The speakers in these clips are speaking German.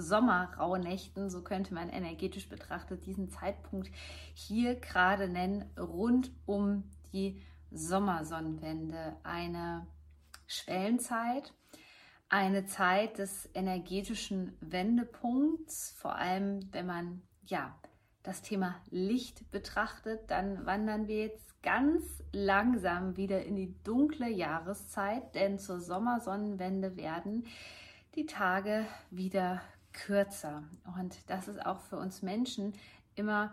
Sommerrauhnächten, so könnte man energetisch betrachtet diesen Zeitpunkt hier gerade nennen, rund um die Sommersonnenwende. Eine Schwellenzeit, eine Zeit des energetischen Wendepunkts, vor allem wenn man ja das Thema Licht betrachtet, dann wandern wir jetzt ganz langsam wieder in die dunkle Jahreszeit, denn zur Sommersonnenwende werden die Tage wieder kürzer. Und das ist auch für uns Menschen immer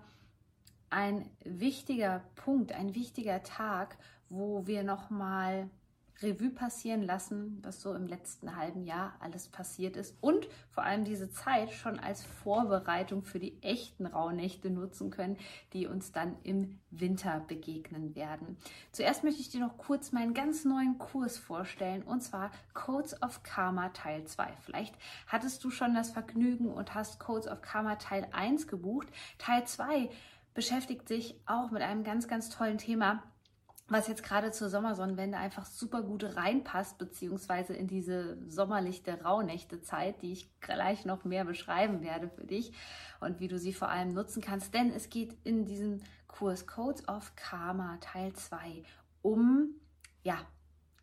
ein wichtiger Punkt, ein wichtiger Tag, wo wir nochmal Revue passieren lassen, was so im letzten halben Jahr alles passiert ist und vor allem diese Zeit schon als Vorbereitung für die echten Rauhnächte nutzen können, die uns dann im Winter begegnen werden. Zuerst möchte ich dir noch kurz meinen ganz neuen Kurs vorstellen und zwar Codes of Karma Teil 2. Vielleicht hattest du schon das Vergnügen und hast Codes of Karma Teil 1 gebucht. Teil 2 beschäftigt sich auch mit einem ganz, ganz tollen Thema was jetzt gerade zur Sommersonnenwende einfach super gut reinpasst, beziehungsweise in diese sommerlichte Rauhnächte-Zeit, die ich gleich noch mehr beschreiben werde für dich und wie du sie vor allem nutzen kannst. Denn es geht in diesem Kurs Codes of Karma Teil 2 um ja,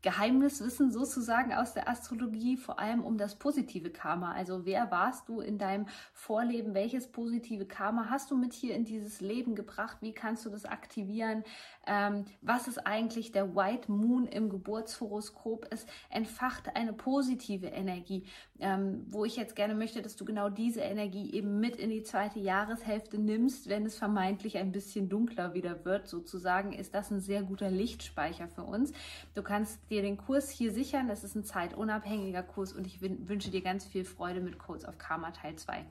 Geheimniswissen sozusagen aus der Astrologie, vor allem um das positive Karma. Also wer warst du in deinem Vorleben? Welches positive Karma hast du mit hier in dieses Leben gebracht? Wie kannst du das aktivieren? Ähm, was ist eigentlich der White Moon im Geburtshoroskop? Es entfacht eine positive Energie, ähm, wo ich jetzt gerne möchte, dass du genau diese Energie eben mit in die zweite Jahreshälfte nimmst, wenn es vermeintlich ein bisschen dunkler wieder wird. Sozusagen ist das ein sehr guter Lichtspeicher für uns. Du kannst dir den Kurs hier sichern. Das ist ein zeitunabhängiger Kurs und ich wünsche dir ganz viel Freude mit Codes of Karma Teil 2.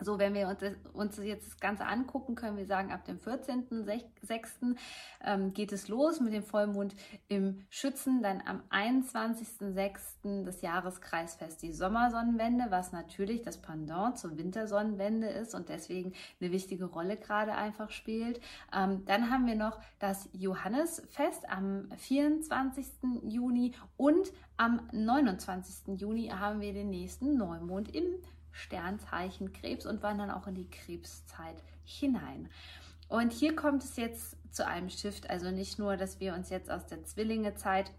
So, wenn wir uns, jetzt das Ganze angucken, können wir sagen, ab dem 14.06. Ähm, geht es los mit dem Vollmond im Schützen. Dann am 21.06. des Jahreskreisfest die Sommersonnenwende, was natürlich das Pendant zur Wintersonnenwende ist und deswegen eine wichtige Rolle gerade einfach spielt. Ähm, dann haben wir noch das Johannesfest am 24. Juni und am 29. Juni haben wir den nächsten Neumond im Sternzeichen Krebs und wandern auch in die Krebszeit hinein. Und hier kommt es jetzt zu einem Shift, also nicht nur, dass wir uns jetzt aus der Zwillingezeit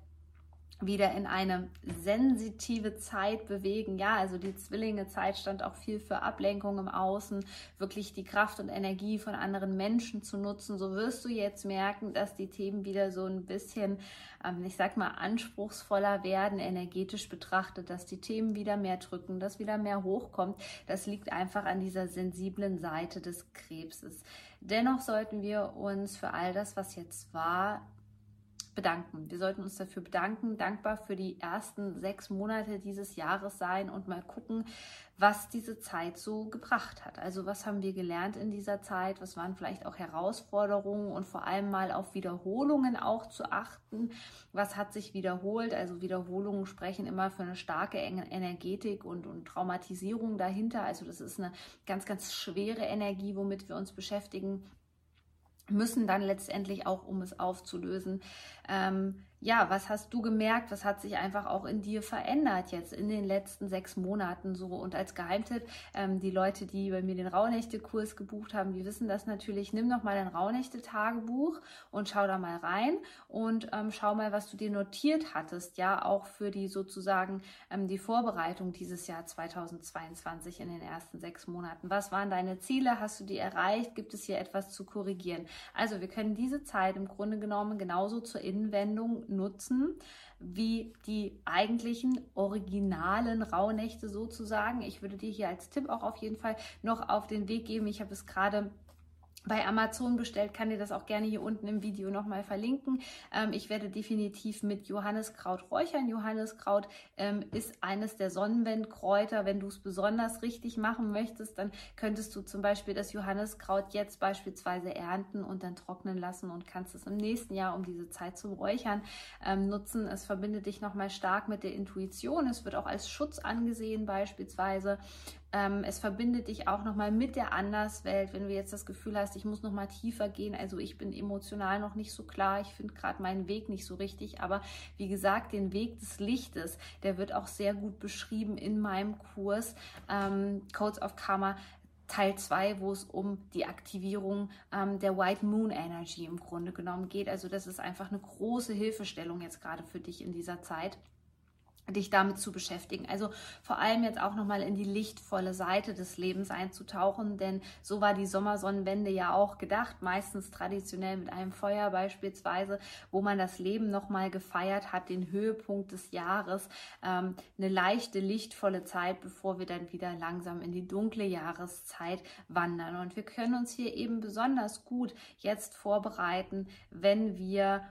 wieder in eine sensitive Zeit bewegen. Ja, also die Zwillinge-Zeit stand auch viel für Ablenkung im Außen, wirklich die Kraft und Energie von anderen Menschen zu nutzen. So wirst du jetzt merken, dass die Themen wieder so ein bisschen, ähm, ich sag mal, anspruchsvoller werden, energetisch betrachtet, dass die Themen wieder mehr drücken, dass wieder mehr hochkommt. Das liegt einfach an dieser sensiblen Seite des Krebses. Dennoch sollten wir uns für all das, was jetzt war, bedanken. Wir sollten uns dafür bedanken, dankbar für die ersten sechs Monate dieses Jahres sein und mal gucken, was diese Zeit so gebracht hat. Also was haben wir gelernt in dieser Zeit? Was waren vielleicht auch Herausforderungen und vor allem mal auf Wiederholungen auch zu achten? Was hat sich wiederholt? Also Wiederholungen sprechen immer für eine starke Energetik und, und Traumatisierung dahinter. Also das ist eine ganz, ganz schwere Energie, womit wir uns beschäftigen müssen dann letztendlich auch, um es aufzulösen, ähm, ja, was hast du gemerkt? Was hat sich einfach auch in dir verändert jetzt in den letzten sechs Monaten so? Und als Geheimtipp, ähm, die Leute, die bei mir den Rauhnächte-Kurs gebucht haben, die wissen das natürlich. Nimm noch mal dein Rauhnächte-Tagebuch und schau da mal rein und ähm, schau mal, was du dir notiert hattest, ja, auch für die sozusagen ähm, die Vorbereitung dieses Jahr 2022 in den ersten sechs Monaten. Was waren deine Ziele? Hast du die erreicht? Gibt es hier etwas zu korrigieren? Also wir können diese Zeit im Grunde genommen genauso zur Innenwendung nutzen wie die eigentlichen originalen Rauhnächte sozusagen. Ich würde dir hier als Tipp auch auf jeden Fall noch auf den Weg geben. Ich habe es gerade bei Amazon bestellt, kann dir das auch gerne hier unten im Video nochmal verlinken. Ähm, ich werde definitiv mit Johanniskraut räuchern. Johanniskraut ähm, ist eines der Sonnenwendkräuter. Wenn du es besonders richtig machen möchtest, dann könntest du zum Beispiel das Johanniskraut jetzt beispielsweise ernten und dann trocknen lassen und kannst es im nächsten Jahr um diese Zeit zum Räuchern ähm, nutzen. Es verbindet dich nochmal stark mit der Intuition. Es wird auch als Schutz angesehen beispielsweise. Ähm, es verbindet dich auch nochmal mit der Anderswelt, wenn du jetzt das Gefühl hast, ich muss nochmal tiefer gehen. Also ich bin emotional noch nicht so klar, ich finde gerade meinen Weg nicht so richtig. Aber wie gesagt, den Weg des Lichtes, der wird auch sehr gut beschrieben in meinem Kurs ähm, Codes of Karma. Teil 2, wo es um die Aktivierung ähm, der White Moon Energy im Grunde genommen geht. Also das ist einfach eine große Hilfestellung jetzt gerade für dich in dieser Zeit dich damit zu beschäftigen. Also vor allem jetzt auch nochmal in die lichtvolle Seite des Lebens einzutauchen, denn so war die Sommersonnenwende ja auch gedacht, meistens traditionell mit einem Feuer beispielsweise, wo man das Leben nochmal gefeiert hat, den Höhepunkt des Jahres, ähm, eine leichte, lichtvolle Zeit, bevor wir dann wieder langsam in die dunkle Jahreszeit wandern. Und wir können uns hier eben besonders gut jetzt vorbereiten, wenn wir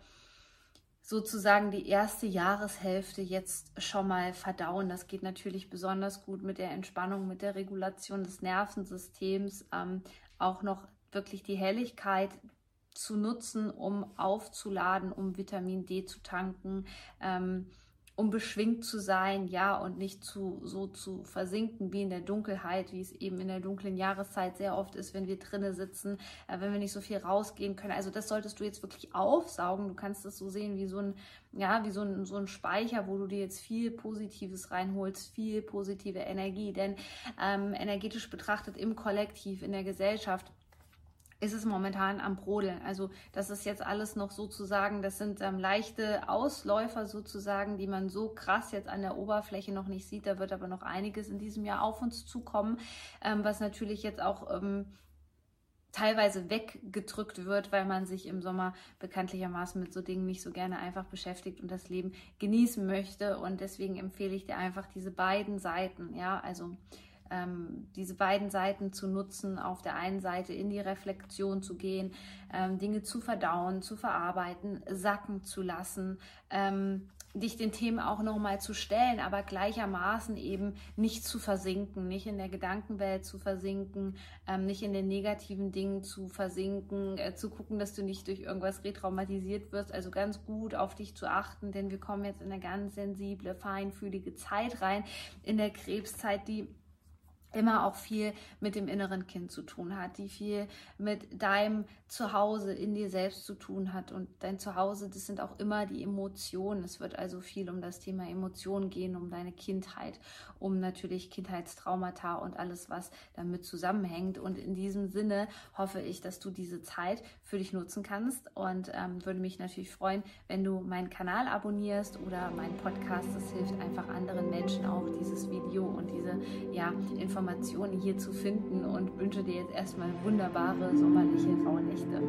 sozusagen die erste Jahreshälfte jetzt schon mal verdauen. Das geht natürlich besonders gut mit der Entspannung, mit der Regulation des Nervensystems, ähm, auch noch wirklich die Helligkeit zu nutzen, um aufzuladen, um Vitamin D zu tanken. Ähm, um beschwingt zu sein, ja, und nicht zu, so zu versinken wie in der Dunkelheit, wie es eben in der dunklen Jahreszeit sehr oft ist, wenn wir drinnen sitzen, äh, wenn wir nicht so viel rausgehen können. Also das solltest du jetzt wirklich aufsaugen. Du kannst es so sehen wie so ein, ja, wie so ein, so ein Speicher, wo du dir jetzt viel Positives reinholst, viel positive Energie. Denn ähm, energetisch betrachtet im Kollektiv, in der Gesellschaft, ist es momentan am Brodeln. Also das ist jetzt alles noch sozusagen, das sind ähm, leichte Ausläufer sozusagen, die man so krass jetzt an der Oberfläche noch nicht sieht. Da wird aber noch einiges in diesem Jahr auf uns zukommen, ähm, was natürlich jetzt auch ähm, teilweise weggedrückt wird, weil man sich im Sommer bekanntlichermaßen mit so Dingen nicht so gerne einfach beschäftigt und das Leben genießen möchte. Und deswegen empfehle ich dir einfach diese beiden Seiten, ja, also ähm, diese beiden Seiten zu nutzen, auf der einen Seite in die Reflexion zu gehen, ähm, Dinge zu verdauen, zu verarbeiten, sacken zu lassen, ähm, dich den Themen auch nochmal zu stellen, aber gleichermaßen eben nicht zu versinken, nicht in der Gedankenwelt zu versinken, ähm, nicht in den negativen Dingen zu versinken, äh, zu gucken, dass du nicht durch irgendwas retraumatisiert wirst, also ganz gut auf dich zu achten, denn wir kommen jetzt in eine ganz sensible, feinfühlige Zeit rein, in der Krebszeit, die immer auch viel mit dem inneren Kind zu tun hat, die viel mit deinem Zuhause in dir selbst zu tun hat. Und dein Zuhause, das sind auch immer die Emotionen. Es wird also viel um das Thema Emotionen gehen, um deine Kindheit, um natürlich Kindheitstraumata und alles, was damit zusammenhängt. Und in diesem Sinne hoffe ich, dass du diese Zeit für dich nutzen kannst und ähm, würde mich natürlich freuen, wenn du meinen Kanal abonnierst oder meinen Podcast. Das hilft einfach anderen Menschen auch, dieses Video und diese ja, Informationen hier zu finden und wünsche dir jetzt erstmal wunderbare sommerliche Rauhnächte.